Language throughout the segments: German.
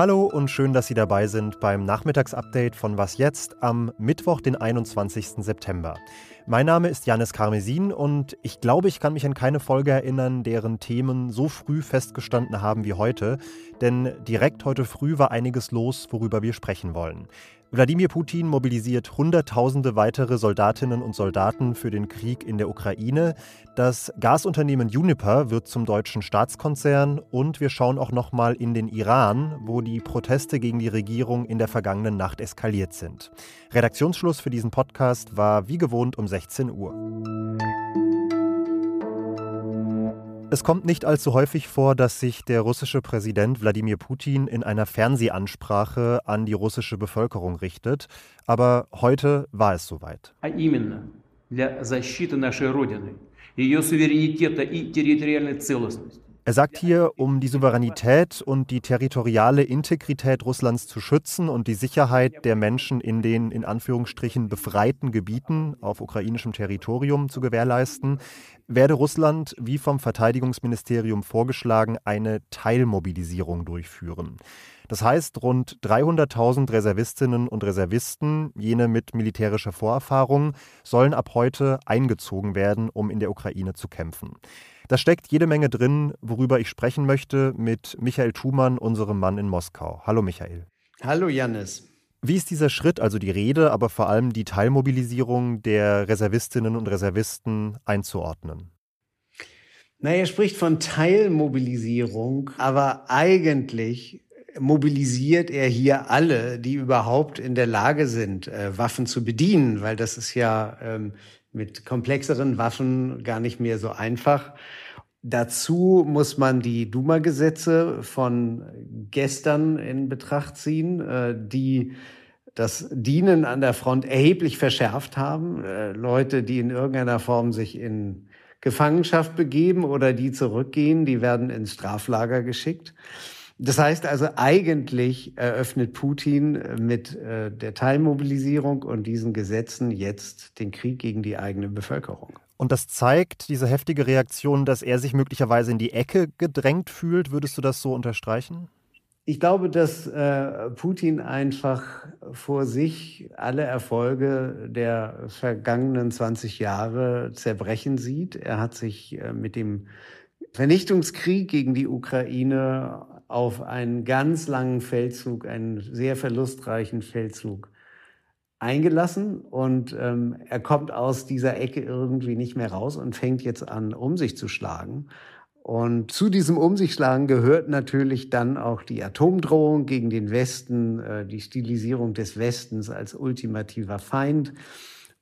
Hallo und schön, dass Sie dabei sind beim Nachmittagsupdate von Was jetzt am Mittwoch, den 21. September. Mein Name ist Janis Karmesin und ich glaube, ich kann mich an keine Folge erinnern, deren Themen so früh festgestanden haben wie heute, denn direkt heute früh war einiges los, worüber wir sprechen wollen. Wladimir Putin mobilisiert Hunderttausende weitere Soldatinnen und Soldaten für den Krieg in der Ukraine. Das Gasunternehmen Uniper wird zum deutschen Staatskonzern und wir schauen auch noch mal in den Iran, wo die Proteste gegen die Regierung in der vergangenen Nacht eskaliert sind. Redaktionsschluss für diesen Podcast war wie gewohnt um 16 Uhr. Es kommt nicht allzu häufig vor, dass sich der russische Präsident Wladimir Putin in einer Fernsehansprache an die russische Bevölkerung richtet. Aber heute war es soweit. Er sagt hier, um die Souveränität und die territoriale Integrität Russlands zu schützen und die Sicherheit der Menschen in den in Anführungsstrichen befreiten Gebieten auf ukrainischem Territorium zu gewährleisten, werde Russland, wie vom Verteidigungsministerium vorgeschlagen, eine Teilmobilisierung durchführen. Das heißt, rund 300.000 Reservistinnen und Reservisten, jene mit militärischer Vorerfahrung, sollen ab heute eingezogen werden, um in der Ukraine zu kämpfen. Da steckt jede Menge drin, worüber ich sprechen möchte mit Michael Thumann, unserem Mann in Moskau. Hallo Michael. Hallo Jannis. Wie ist dieser Schritt, also die Rede, aber vor allem die Teilmobilisierung der Reservistinnen und Reservisten einzuordnen? Na, er spricht von Teilmobilisierung, aber eigentlich mobilisiert er hier alle, die überhaupt in der Lage sind, äh, Waffen zu bedienen, weil das ist ja ähm, mit komplexeren Waffen gar nicht mehr so einfach. Dazu muss man die Duma-Gesetze von gestern in Betracht ziehen, äh, die das Dienen an der Front erheblich verschärft haben. Äh, Leute, die in irgendeiner Form sich in Gefangenschaft begeben oder die zurückgehen, die werden ins Straflager geschickt. Das heißt also, eigentlich eröffnet Putin mit äh, der Teilmobilisierung und diesen Gesetzen jetzt den Krieg gegen die eigene Bevölkerung. Und das zeigt, diese heftige Reaktion, dass er sich möglicherweise in die Ecke gedrängt fühlt. Würdest du das so unterstreichen? Ich glaube, dass äh, Putin einfach vor sich alle Erfolge der vergangenen 20 Jahre zerbrechen sieht. Er hat sich äh, mit dem Vernichtungskrieg gegen die Ukraine auf einen ganz langen Feldzug, einen sehr verlustreichen Feldzug eingelassen und ähm, er kommt aus dieser Ecke irgendwie nicht mehr raus und fängt jetzt an, um sich zu schlagen. Und zu diesem Um sich schlagen gehört natürlich dann auch die Atomdrohung gegen den Westen, äh, die Stilisierung des Westens als ultimativer Feind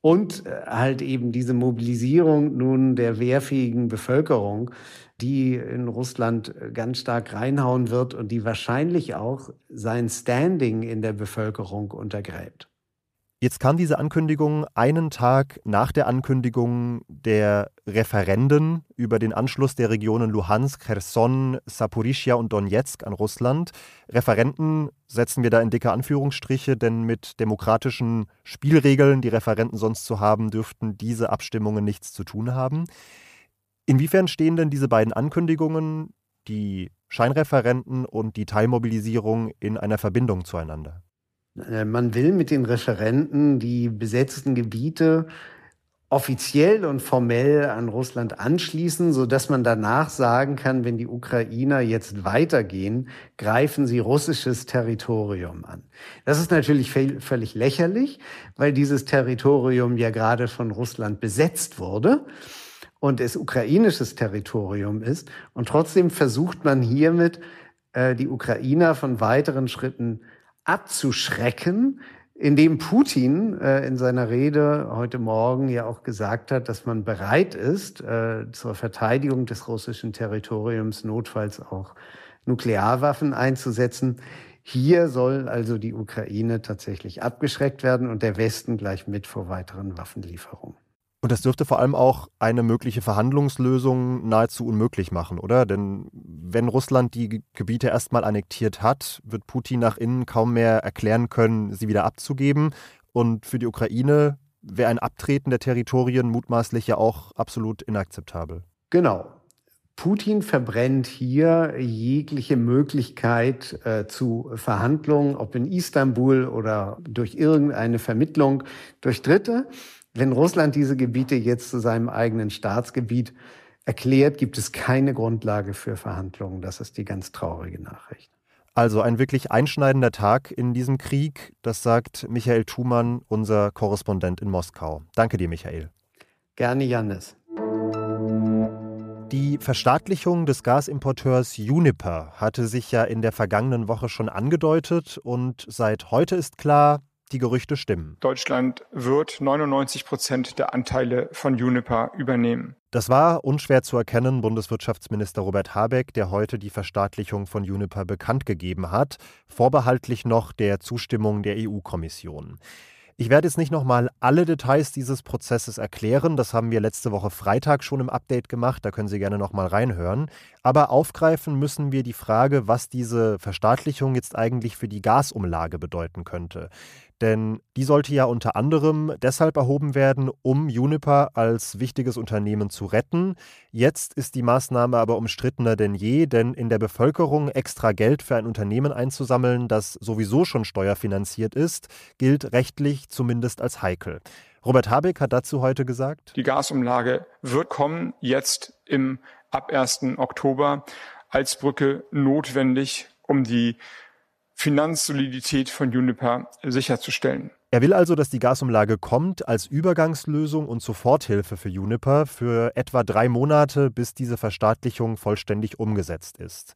und äh, halt eben diese Mobilisierung nun der wehrfähigen Bevölkerung, die in Russland äh, ganz stark reinhauen wird und die wahrscheinlich auch sein Standing in der Bevölkerung untergräbt. Jetzt kam diese Ankündigung einen Tag nach der Ankündigung der Referenden über den Anschluss der Regionen Luhansk, Cherson, Saporischia und Donetsk an Russland. Referenden setzen wir da in dicke Anführungsstriche, denn mit demokratischen Spielregeln, die Referenden sonst zu haben, dürften diese Abstimmungen nichts zu tun haben. Inwiefern stehen denn diese beiden Ankündigungen, die Scheinreferenten und die Teilmobilisierung, in einer Verbindung zueinander? Äh, man will mit den Referenten die besetzten Gebiete offiziell und formell an Russland anschließen, so dass man danach sagen kann, wenn die Ukrainer jetzt weitergehen, greifen sie russisches Territorium an. Das ist natürlich völlig lächerlich, weil dieses Territorium ja gerade von Russland besetzt wurde und es ukrainisches Territorium ist. Und trotzdem versucht man hiermit, äh, die Ukrainer von weiteren Schritten abzuschrecken, indem Putin äh, in seiner Rede heute Morgen ja auch gesagt hat, dass man bereit ist, äh, zur Verteidigung des russischen Territoriums notfalls auch Nuklearwaffen einzusetzen. Hier soll also die Ukraine tatsächlich abgeschreckt werden und der Westen gleich mit vor weiteren Waffenlieferungen. Und das dürfte vor allem auch eine mögliche Verhandlungslösung nahezu unmöglich machen, oder? Denn wenn Russland die Gebiete erstmal annektiert hat, wird Putin nach innen kaum mehr erklären können, sie wieder abzugeben. Und für die Ukraine wäre ein Abtreten der Territorien mutmaßlich ja auch absolut inakzeptabel. Genau. Putin verbrennt hier jegliche Möglichkeit äh, zu Verhandlungen, ob in Istanbul oder durch irgendeine Vermittlung durch Dritte. Wenn Russland diese Gebiete jetzt zu seinem eigenen Staatsgebiet erklärt, gibt es keine Grundlage für Verhandlungen. Das ist die ganz traurige Nachricht. Also ein wirklich einschneidender Tag in diesem Krieg, das sagt Michael Thumann, unser Korrespondent in Moskau. Danke dir, Michael. Gerne, Jannis. Die Verstaatlichung des Gasimporteurs Uniper hatte sich ja in der vergangenen Woche schon angedeutet und seit heute ist klar, die Gerüchte stimmen. Deutschland wird 99 Prozent der Anteile von Uniper übernehmen. Das war unschwer zu erkennen, Bundeswirtschaftsminister Robert Habeck, der heute die Verstaatlichung von Uniper bekannt gegeben hat, vorbehaltlich noch der Zustimmung der EU-Kommission. Ich werde jetzt nicht nochmal alle Details dieses Prozesses erklären. Das haben wir letzte Woche Freitag schon im Update gemacht. Da können Sie gerne nochmal reinhören. Aber aufgreifen müssen wir die Frage, was diese Verstaatlichung jetzt eigentlich für die Gasumlage bedeuten könnte. Denn die sollte ja unter anderem deshalb erhoben werden, um Juniper als wichtiges Unternehmen zu retten. Jetzt ist die Maßnahme aber umstrittener denn je, denn in der Bevölkerung extra Geld für ein Unternehmen einzusammeln, das sowieso schon steuerfinanziert ist, gilt rechtlich zumindest als heikel. Robert Habeck hat dazu heute gesagt, die Gasumlage wird kommen, jetzt im ab 1. Oktober als Brücke notwendig, um die Finanzsolidität von Juniper sicherzustellen. Er will also, dass die Gasumlage kommt als Übergangslösung und Soforthilfe für Juniper für etwa drei Monate, bis diese Verstaatlichung vollständig umgesetzt ist.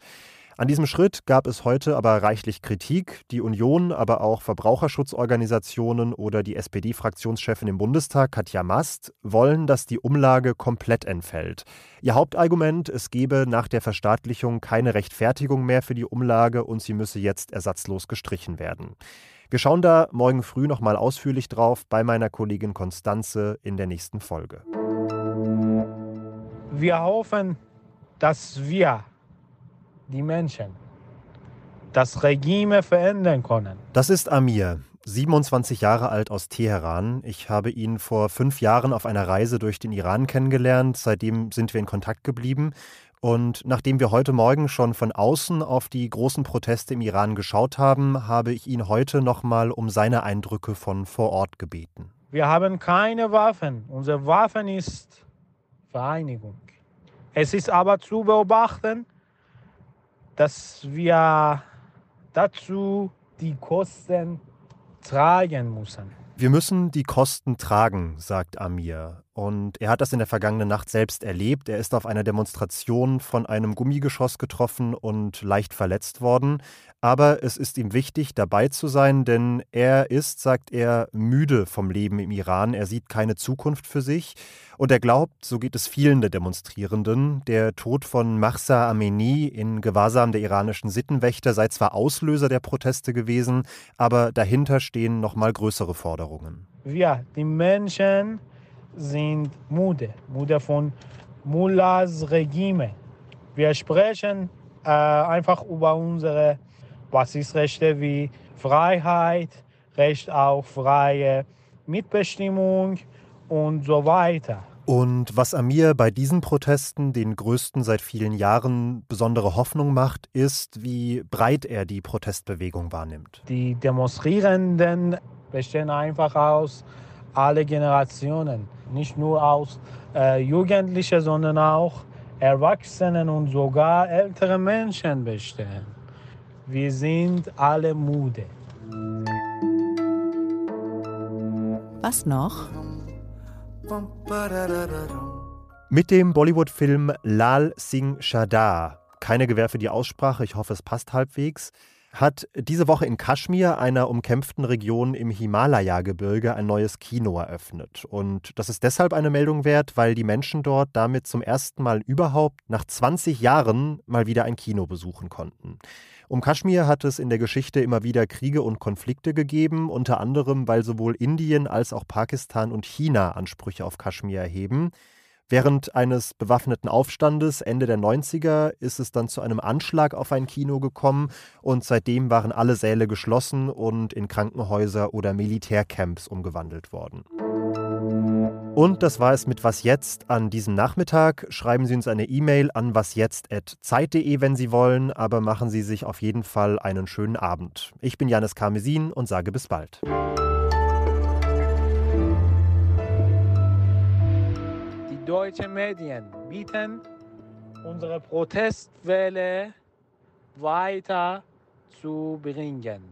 An diesem Schritt gab es heute aber reichlich Kritik. Die Union, aber auch Verbraucherschutzorganisationen oder die SPD-Fraktionschefin im Bundestag, Katja Mast, wollen, dass die Umlage komplett entfällt. Ihr Hauptargument, es gebe nach der Verstaatlichung keine Rechtfertigung mehr für die Umlage und sie müsse jetzt ersatzlos gestrichen werden. Wir schauen da morgen früh nochmal ausführlich drauf bei meiner Kollegin Konstanze in der nächsten Folge. Wir hoffen, dass wir die Menschen, das Regime verändern können. Das ist Amir, 27 Jahre alt aus Teheran. Ich habe ihn vor fünf Jahren auf einer Reise durch den Iran kennengelernt. Seitdem sind wir in Kontakt geblieben. Und nachdem wir heute Morgen schon von außen auf die großen Proteste im Iran geschaut haben, habe ich ihn heute nochmal um seine Eindrücke von vor Ort gebeten. Wir haben keine Waffen. Unsere Waffen ist Vereinigung. Es ist aber zu beobachten, dass wir dazu die Kosten tragen müssen. Wir müssen die Kosten tragen, sagt Amir. Und er hat das in der vergangenen Nacht selbst erlebt. Er ist auf einer Demonstration von einem Gummigeschoss getroffen und leicht verletzt worden. Aber es ist ihm wichtig, dabei zu sein, denn er ist, sagt er, müde vom Leben im Iran. Er sieht keine Zukunft für sich. Und er glaubt, so geht es vielen der Demonstrierenden, der Tod von Mahsa Amini in Gewahrsam der iranischen Sittenwächter sei zwar Auslöser der Proteste gewesen, aber dahinter stehen noch mal größere Forderungen. Wir, die Menschen, sind müde, müde von Mullahs Regime. Wir sprechen äh, einfach über unsere Basisrechte wie Freiheit, Recht auf freie Mitbestimmung und so weiter. Und was Amir bei diesen Protesten, den größten seit vielen Jahren, besondere Hoffnung macht, ist, wie breit er die Protestbewegung wahrnimmt. Die Demonstrierenden bestehen einfach aus alle Generationen, nicht nur aus äh, Jugendlichen, sondern auch Erwachsenen und sogar ältere Menschen bestehen. Wir sind alle müde. Was noch? Mit dem Bollywood-Film Lal Singh Chadha, keine Gewähr für die Aussprache, ich hoffe es passt halbwegs, hat diese Woche in Kaschmir, einer umkämpften Region im Himalaya-Gebirge, ein neues Kino eröffnet. Und das ist deshalb eine Meldung wert, weil die Menschen dort damit zum ersten Mal überhaupt nach 20 Jahren mal wieder ein Kino besuchen konnten. Um Kaschmir hat es in der Geschichte immer wieder Kriege und Konflikte gegeben, unter anderem, weil sowohl Indien als auch Pakistan und China Ansprüche auf Kaschmir erheben. Während eines bewaffneten Aufstandes Ende der 90er ist es dann zu einem Anschlag auf ein Kino gekommen und seitdem waren alle Säle geschlossen und in Krankenhäuser oder Militärcamps umgewandelt worden. Und das war es mit Was jetzt an diesem Nachmittag. Schreiben Sie uns eine E-Mail an wasjetzt.zeit.de, wenn Sie wollen, aber machen Sie sich auf jeden Fall einen schönen Abend. Ich bin Janis Karmesin und sage bis bald. Deutschen Medien bieten unsere Protestwelle weiter zu bringen.